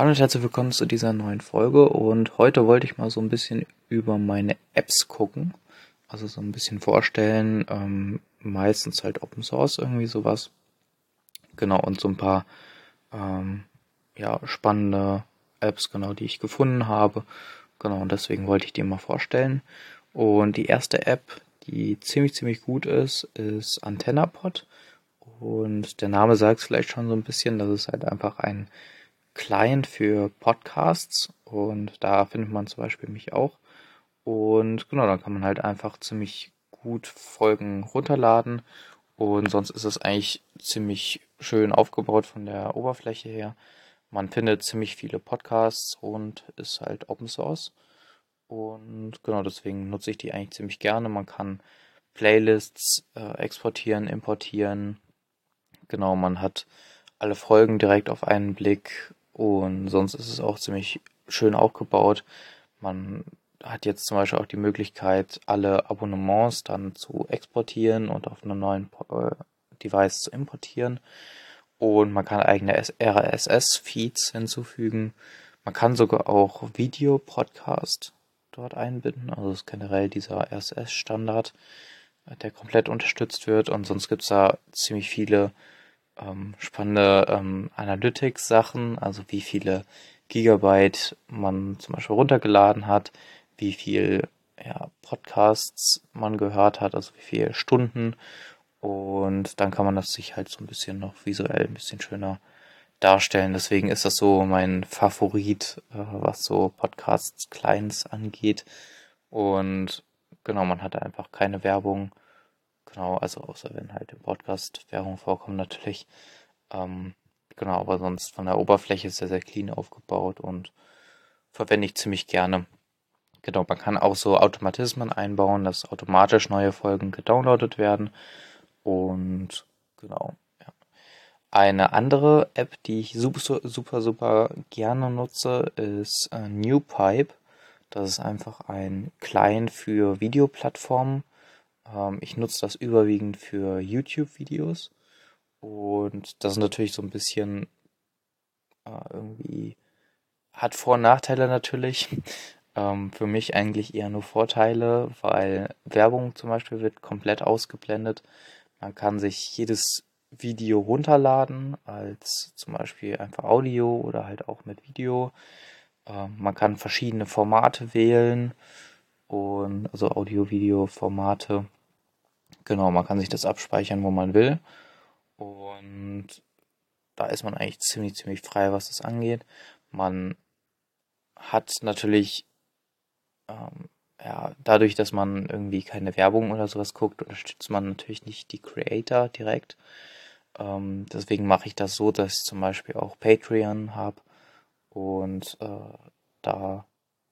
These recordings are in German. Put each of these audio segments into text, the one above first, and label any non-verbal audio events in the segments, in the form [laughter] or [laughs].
Hallo und herzlich willkommen zu dieser neuen Folge und heute wollte ich mal so ein bisschen über meine Apps gucken, also so ein bisschen vorstellen, ähm, meistens halt Open Source irgendwie sowas. Genau, und so ein paar ähm, ja, spannende Apps, genau, die ich gefunden habe. Genau, und deswegen wollte ich die mal vorstellen. Und die erste App, die ziemlich, ziemlich gut ist, ist AntennaPod. Und der Name sagt es vielleicht schon so ein bisschen, das ist halt einfach ein Client für Podcasts und da findet man zum Beispiel mich auch. Und genau, dann kann man halt einfach ziemlich gut Folgen runterladen und sonst ist es eigentlich ziemlich schön aufgebaut von der Oberfläche her. Man findet ziemlich viele Podcasts und ist halt Open Source. Und genau deswegen nutze ich die eigentlich ziemlich gerne. Man kann Playlists äh, exportieren, importieren. Genau, man hat alle Folgen direkt auf einen Blick und sonst ist es auch ziemlich schön aufgebaut. Man hat jetzt zum Beispiel auch die Möglichkeit, alle Abonnements dann zu exportieren und auf einem neuen äh, Device zu importieren. Und man kann eigene RSS-Feeds hinzufügen. Man kann sogar auch Video-Podcast dort einbinden. Also ist generell dieser RSS-Standard, der komplett unterstützt wird. Und sonst gibt es da ziemlich viele ähm, spannende ähm, Analytics-Sachen, also wie viele Gigabyte man zum Beispiel runtergeladen hat, wie viel ja, Podcasts man gehört hat, also wie viele Stunden. Und dann kann man das sich halt so ein bisschen noch visuell ein bisschen schöner darstellen. Deswegen ist das so mein Favorit, äh, was so Podcasts Clients angeht. Und genau, man hat einfach keine Werbung Genau, also außer wenn halt im Podcast Werbung vorkommt natürlich. Ähm, genau, aber sonst von der Oberfläche sehr, sehr clean aufgebaut und verwende ich ziemlich gerne. Genau, man kann auch so Automatismen einbauen, dass automatisch neue Folgen gedownloadet werden. Und genau, ja. Eine andere App, die ich super, super, super gerne nutze, ist äh, NewPipe. Das ist einfach ein Client für Videoplattformen ähm, ich nutze das überwiegend für YouTube-Videos. Und das ist natürlich so ein bisschen äh, irgendwie, hat Vor- und Nachteile natürlich. [laughs] Ähm, für mich eigentlich eher nur Vorteile, weil Werbung zum Beispiel wird komplett ausgeblendet. Man kann sich jedes Video runterladen, als zum Beispiel einfach Audio oder halt auch mit Video. Ähm, man kann verschiedene Formate wählen und also Audio-Video-Formate. Genau, man kann sich das abspeichern, wo man will. Und da ist man eigentlich ziemlich, ziemlich frei, was das angeht. Man hat natürlich, ähm, ja, dadurch, dass man irgendwie keine Werbung oder sowas guckt, unterstützt man natürlich nicht die Creator direkt. Ähm, deswegen mache ich das so, dass ich zum Beispiel auch Patreon habe und äh, da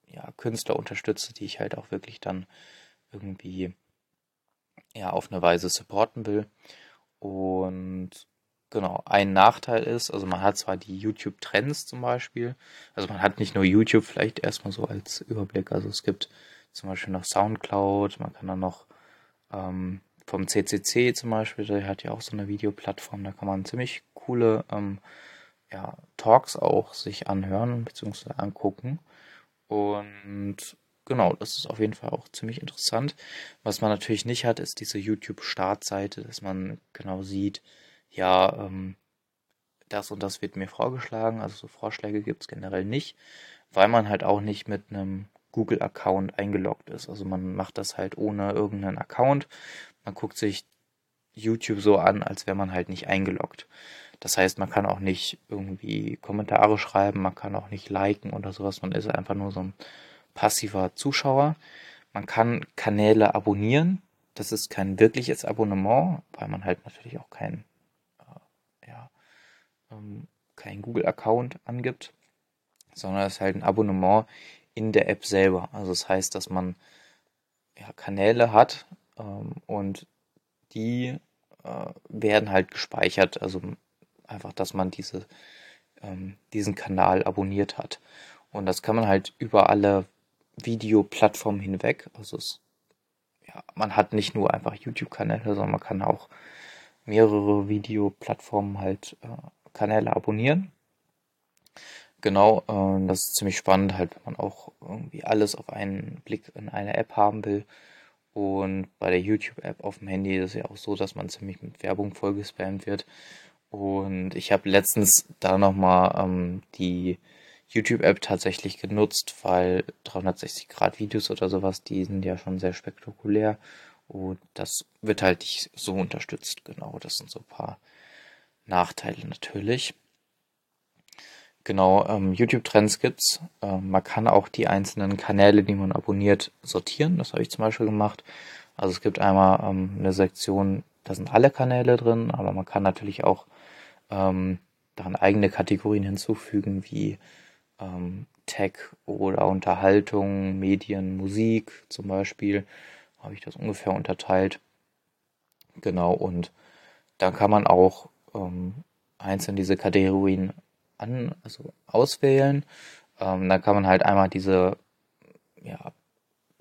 ja, Künstler unterstütze, die ich halt auch wirklich dann irgendwie ja auf eine Weise supporten will. Und genau, ein Nachteil ist, also man hat zwar die YouTube-Trends zum Beispiel, also man hat nicht nur YouTube vielleicht erstmal so als Überblick, also es gibt zum Beispiel noch Soundcloud, man kann dann noch ähm, vom CCC zum Beispiel, der hat ja auch so eine Videoplattform, da kann man ziemlich coole ähm, ja, Talks auch sich anhören bzw. angucken. Und genau, das ist auf jeden Fall auch ziemlich interessant. Was man natürlich nicht hat, ist diese YouTube-Startseite, dass man genau sieht, ja, ähm, das und das wird mir vorgeschlagen. Also so Vorschläge gibt es generell nicht, weil man halt auch nicht mit einem Google-Account eingeloggt ist. Also man macht das halt ohne irgendeinen Account. Man guckt sich YouTube so an, als wäre man halt nicht eingeloggt. Das heißt, man kann auch nicht irgendwie Kommentare schreiben, man kann auch nicht liken oder sowas. Man ist einfach nur so ein passiver Zuschauer. Man kann Kanäle abonnieren. Das ist kein wirkliches Abonnement, weil man halt natürlich auch kein, äh, ja, ähm, kein Google-Account angibt, sondern es ist halt ein Abonnement in der App selber. Also das heißt, dass man ja, Kanäle hat ähm, und die äh, werden halt gespeichert. Also einfach, dass man diese, ähm, diesen Kanal abonniert hat. Und das kann man halt über alle Videoplattformen hinweg. Also es, ja, man hat nicht nur einfach YouTube-Kanäle, sondern man kann auch mehrere Videoplattformen halt äh, Kanäle abonnieren. Genau, äh, das ist ziemlich spannend, halt, wenn man auch irgendwie alles auf einen Blick in einer App haben will. Und bei der YouTube-App auf dem Handy ist es ja auch so, dass man ziemlich mit Werbung vollgespammt wird. Und ich habe letztens da nochmal ähm, die YouTube-App tatsächlich genutzt, weil 360-Grad-Videos oder sowas, die sind ja schon sehr spektakulär. Und das wird halt nicht so unterstützt. Genau, das sind so ein paar Nachteile natürlich. Genau, ähm, YouTube-Trends gibt's. Ähm, man kann auch die einzelnen Kanäle, die man abonniert, sortieren. Das habe ich zum Beispiel gemacht. Also es gibt einmal ähm, eine Sektion, da sind alle Kanäle drin, aber man kann natürlich auch ähm, dann eigene Kategorien hinzufügen, wie ähm, Tech oder Unterhaltung, Medien, Musik zum Beispiel. Habe ich das ungefähr unterteilt. Genau, und dann kann man auch ähm, einzeln diese Kategorien an, also auswählen. Ähm, dann kann man halt einmal diese ja,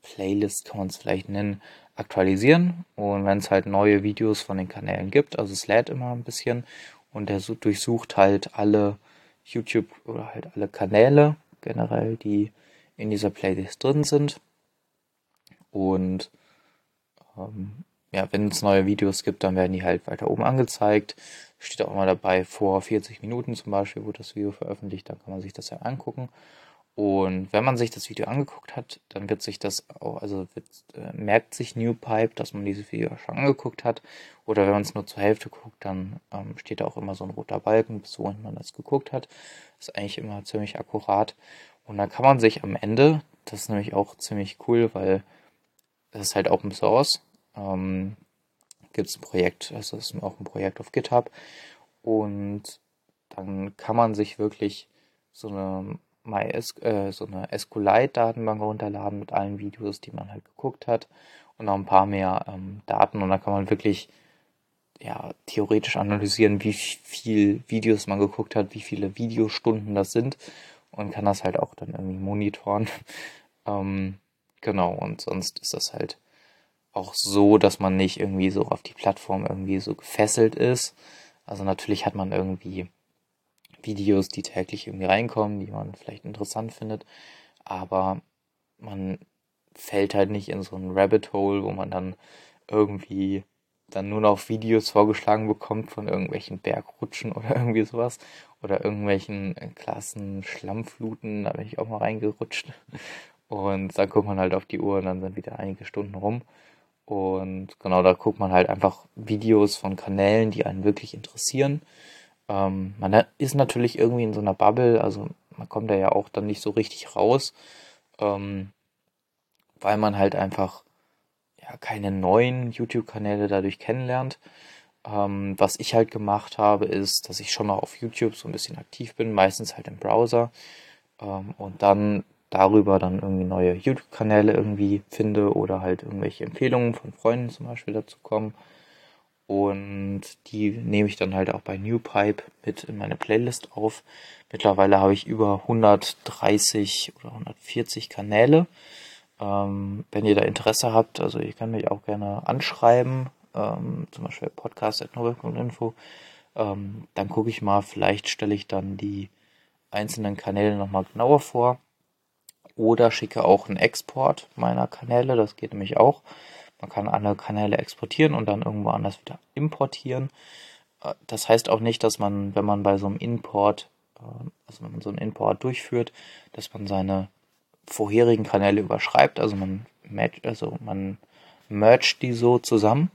Playlist, kann man es vielleicht nennen, aktualisieren. Und wenn es halt neue Videos von den Kanälen gibt, also es lädt immer ein bisschen und der durchsucht halt alle YouTube oder halt alle Kanäle generell, die in dieser Playlist drin sind. Und ähm, ja, wenn es neue Videos gibt, dann werden die halt weiter oben angezeigt. Steht auch immer dabei, vor 40 Minuten zum Beispiel wurde das Video veröffentlicht, dann kann man sich das ja angucken. Und wenn man sich das Video angeguckt hat, dann wird sich das auch, also wird, äh, merkt sich NewPipe, dass man dieses Video schon angeguckt hat. Oder wenn man es nur zur Hälfte guckt, dann ähm, steht da auch immer so ein roter Balken, bis wohin man das geguckt hat. Ist eigentlich immer ziemlich akkurat. Und dann kann man sich am Ende, das ist nämlich auch ziemlich cool, weil das ist halt Open Source, ähm, gibt es ein Projekt, also ist auch ein Projekt auf GitHub. Und dann kann man sich wirklich so eine MyS äh, so eine SQLite-Datenbank runterladen mit allen Videos, die man halt geguckt hat und noch ein paar mehr ähm, Daten und dann kann man wirklich ja theoretisch analysieren, wie viel Videos man geguckt hat, wie viele Videostunden das sind und kann das halt auch dann irgendwie monitoren. [laughs] ähm, genau und sonst ist das halt auch so, dass man nicht irgendwie so auf die Plattform irgendwie so gefesselt ist. Also natürlich hat man irgendwie Videos, die täglich irgendwie reinkommen, die man vielleicht interessant findet, aber man fällt halt nicht in so ein Rabbit Hole, wo man dann irgendwie dann nur noch Videos vorgeschlagen bekommt von irgendwelchen Bergrutschen [laughs] oder irgendwie sowas oder irgendwelchen klassen Schlammfluten, da bin ich auch mal reingerutscht. Und dann guckt man halt auf die Uhr und dann sind wieder einige Stunden rum. Und genau da guckt man halt einfach Videos von Kanälen, die einen wirklich interessieren ähm, man ist natürlich irgendwie in so einer Bubble, also man kommt da ja auch dann nicht so richtig raus, ähm, weil man halt einfach ja keine neuen YouTube-Kanäle dadurch kennenlernt. Ähm, was ich halt gemacht habe, ist, dass ich schon mal auf YouTube so ein bisschen aktiv bin, meistens halt im Browser ähm, und dann darüber dann irgendwie neue YouTube-Kanäle irgendwie finde oder halt irgendwelche Empfehlungen von Freunden zum Beispiel dazu kommen. Und die nehme ich dann halt auch bei NewPipe mit in meine Playlist auf. Mittlerweile habe ich über 130 oder 140 Kanäle. Ähm, wenn ihr da Interesse habt, also ihr könnt mich auch gerne anschreiben, ähm, zum Beispiel podcast.novak.info. Ähm, dann gucke ich mal, vielleicht stelle ich dann die einzelnen Kanäle nochmal genauer vor. Oder schicke auch einen Export meiner Kanäle, das geht nämlich auch. Man kann alle Kanäle exportieren und dann irgendwo anders wieder importieren. Äh, das heißt auch nicht, dass man, wenn man bei so einem Import, äh, also wenn man so einen Import durchführt, dass man seine vorherigen Kanäle überschreibt. Also man, also man mergt die so zusammen.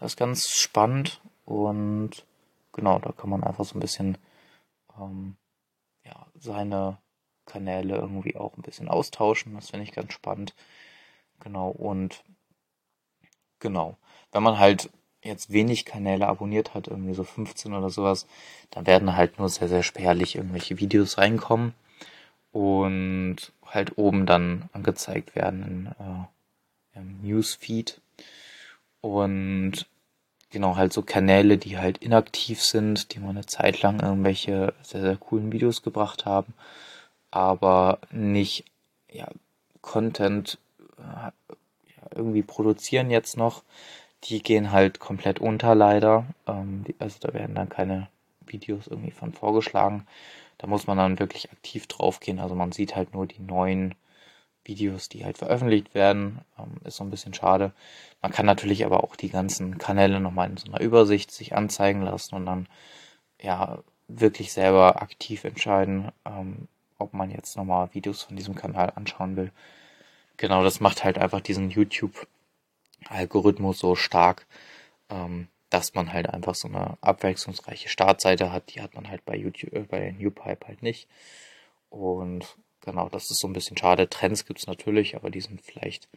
Das ist ganz spannend und genau, da kann man einfach so ein bisschen ähm, ja, seine Kanäle irgendwie auch ein bisschen austauschen. Das finde ich ganz spannend. Genau, und Genau. Wenn man halt jetzt wenig Kanäle abonniert hat, irgendwie so 15 oder sowas, dann werden halt nur sehr, sehr spärlich irgendwelche Videos reinkommen und halt oben dann angezeigt werden in, äh, im Newsfeed. Und genau, halt so Kanäle, die halt inaktiv sind, die mal eine Zeit lang irgendwelche sehr, sehr coolen Videos gebracht haben, aber nicht ja, Content äh, irgendwie produzieren jetzt noch, die gehen halt komplett unter leider. Ähm, also da werden dann keine Videos irgendwie von vorgeschlagen. Da muss man dann wirklich aktiv draufgehen. Also man sieht halt nur die neuen Videos, die halt veröffentlicht werden. Ähm, ist so ein bisschen schade. Man kann natürlich aber auch die ganzen Kanäle nochmal in so einer Übersicht sich anzeigen lassen und dann ja wirklich selber aktiv entscheiden, ähm, ob man jetzt nochmal Videos von diesem Kanal anschauen will. Genau, das macht halt einfach diesen YouTube-Algorithmus so stark, ähm, dass man halt einfach so eine abwechslungsreiche Startseite hat. Die hat man halt bei YouTube, äh, bei NewPipe halt nicht. Und genau, das ist so ein bisschen schade. Trends gibt's natürlich, aber die sind vielleicht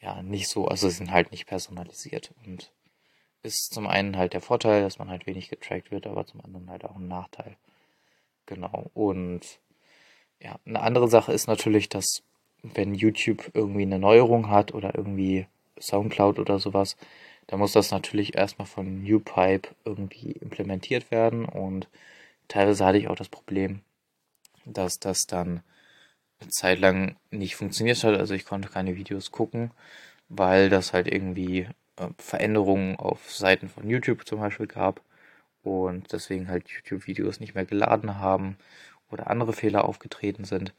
ja nicht so, also sind halt nicht personalisiert. Und ist zum einen halt der Vorteil, dass man halt wenig getrackt wird, aber zum anderen halt auch ein Nachteil. Genau. Und ja, eine andere Sache ist natürlich, dass wenn YouTube irgendwie eine Neuerung hat oder irgendwie Soundcloud oder sowas, dann muss das natürlich erstmal von NewPipe irgendwie implementiert werden und teilweise hatte ich auch das Problem, dass das dann eine Zeit lang nicht funktioniert hat. Also ich konnte keine Videos gucken, weil das halt irgendwie äh, Veränderungen auf Seiten von YouTube zum Beispiel gab und deswegen halt YouTube-Videos nicht mehr geladen haben oder andere Fehler aufgetreten sind.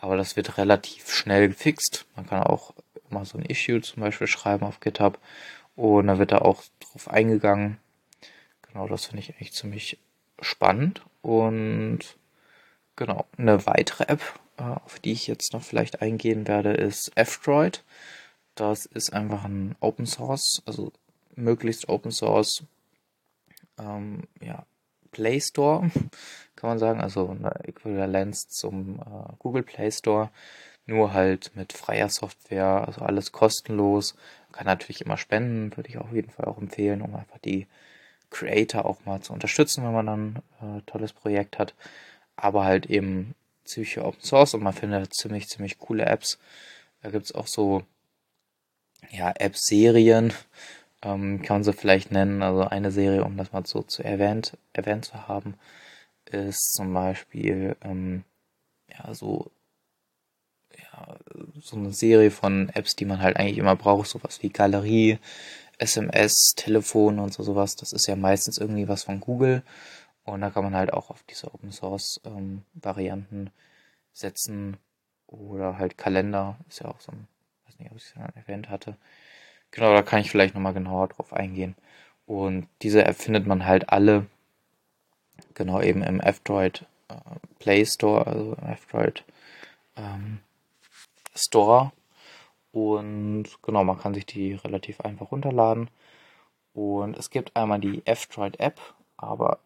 Aber das wird relativ schnell gefixt. Man kann auch mal so ein Issue zum Beispiel schreiben auf GitHub und da wird da auch drauf eingegangen. Genau, das finde ich eigentlich ziemlich spannend. Und genau, eine weitere App, äh, auf die ich jetzt noch vielleicht eingehen werde, ist F-Droid. Das ist einfach ein Open Source, also möglichst Open Source ähm, ja, Play Store, kann man sagen, also eine Äquivalenz zum äh, Google Play Store, nur halt mit freier Software, also alles kostenlos. Man kann natürlich immer spenden, würde ich auf jeden Fall auch empfehlen, um einfach die Creator auch mal zu unterstützen, wenn man dann ein äh, tolles Projekt hat. Aber halt eben ziemlich Open Source und man findet ziemlich, ziemlich coole Apps. Da gibt's auch so ja, App-Serien, ähm, kann man sie vielleicht nennen. Also eine Serie, um das mal so zu erwähnt, erwähnt zu haben, ist zum Beispiel ähm, ja so ja, so eine Serie von Apps, die man halt eigentlich immer braucht, sowas wie Galerie, SMS, Telefon und so sowas. Das ist ja meistens irgendwie was von Google. Und da kann man halt auch auf diese Open Source ähm, Varianten setzen. Oder halt Kalender, ist ja auch so ein, weiß nicht, ob ich es erwähnt hatte. Genau, da kann ich vielleicht nochmal genauer drauf eingehen. Und diese App findet man halt alle, genau eben im F-Droid äh, Play Store, also im F-Droid ähm, Store. Und genau, man kann sich die relativ einfach runterladen. Und es gibt einmal die F-Droid App, aber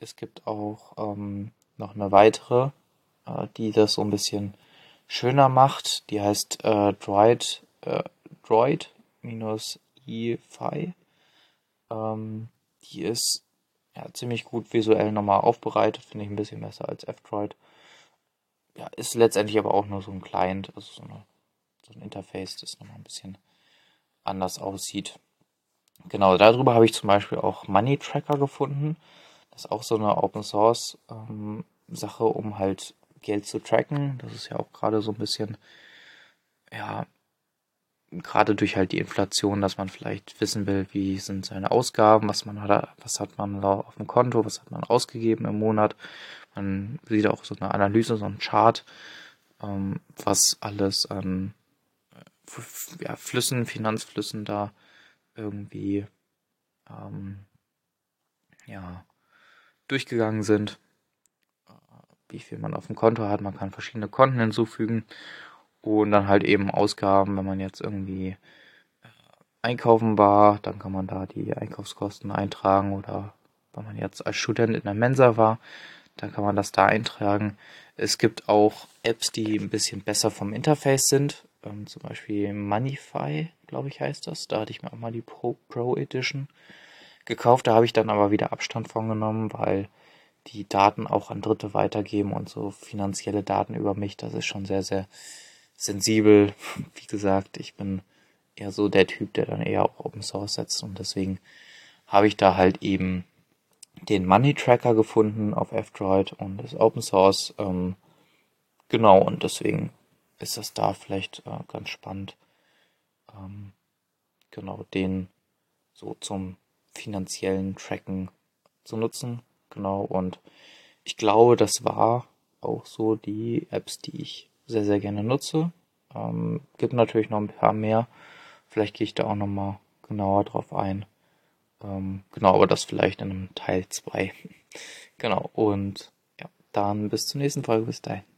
es gibt auch ähm, noch eine weitere, äh, die das so ein bisschen schöner macht. Die heißt äh, Droid äh, Droid-i-Fi. Ähm, die ist ja, ziemlich gut visuell nochmal aufbereitet, finde ich ein bisschen besser als F-Droid. Ja, ist letztendlich aber auch nur so ein Client, also so, eine, so ein Interface, das nochmal ein bisschen anders aussieht. Genau, darüber habe ich zum Beispiel auch Money Tracker gefunden. Das ist auch so eine Open Source ähm, Sache, um halt Geld zu tracken. Das ist ja auch gerade so ein bisschen, ja, gerade durch halt die Inflation, dass man vielleicht wissen will, wie sind seine Ausgaben, was man hat, was hat man auf dem Konto, was hat man ausgegeben im Monat. Man sieht auch so eine Analyse, so ein Chart, ähm, was alles an äh, ja, Flüssen, Finanzflüssen da irgendwie ähm, ja, durchgegangen sind, äh, wie viel man auf dem Konto hat. Man kann verschiedene Konten hinzufügen und dann halt eben Ausgaben, wenn man jetzt irgendwie einkaufen war, dann kann man da die Einkaufskosten eintragen oder wenn man jetzt als Student in der Mensa war, dann kann man das da eintragen. Es gibt auch Apps, die ein bisschen besser vom Interface sind, ähm, zum Beispiel Moneyfy, glaube ich, heißt das. Da hatte ich mir auch mal die Pro, Pro Edition gekauft. Da habe ich dann aber wieder Abstand von genommen, weil die Daten auch an Dritte weitergeben und so finanzielle Daten über mich, das ist schon sehr, sehr sensibel. Wie gesagt, ich bin eher so der Typ, der dann eher auch Open Source setzt und deswegen habe ich da halt eben den Money Tracker gefunden auf F-Droid und das Open Source. Ähm, genau, und deswegen ist das da vielleicht äh, ganz spannend, ähm, genau den so zum finanziellen Tracken zu nutzen. Genau, und ich glaube, das war auch so die Apps, die ich sehr, sehr gerne nutze. Ähm, gibt natürlich noch ein paar mehr. Vielleicht gehe ich da auch nochmal genauer drauf ein. Ähm, genau, aber das vielleicht in einem Teil 2. [laughs] genau, und ja, dann bis zur nächsten Folge. Bis dahin.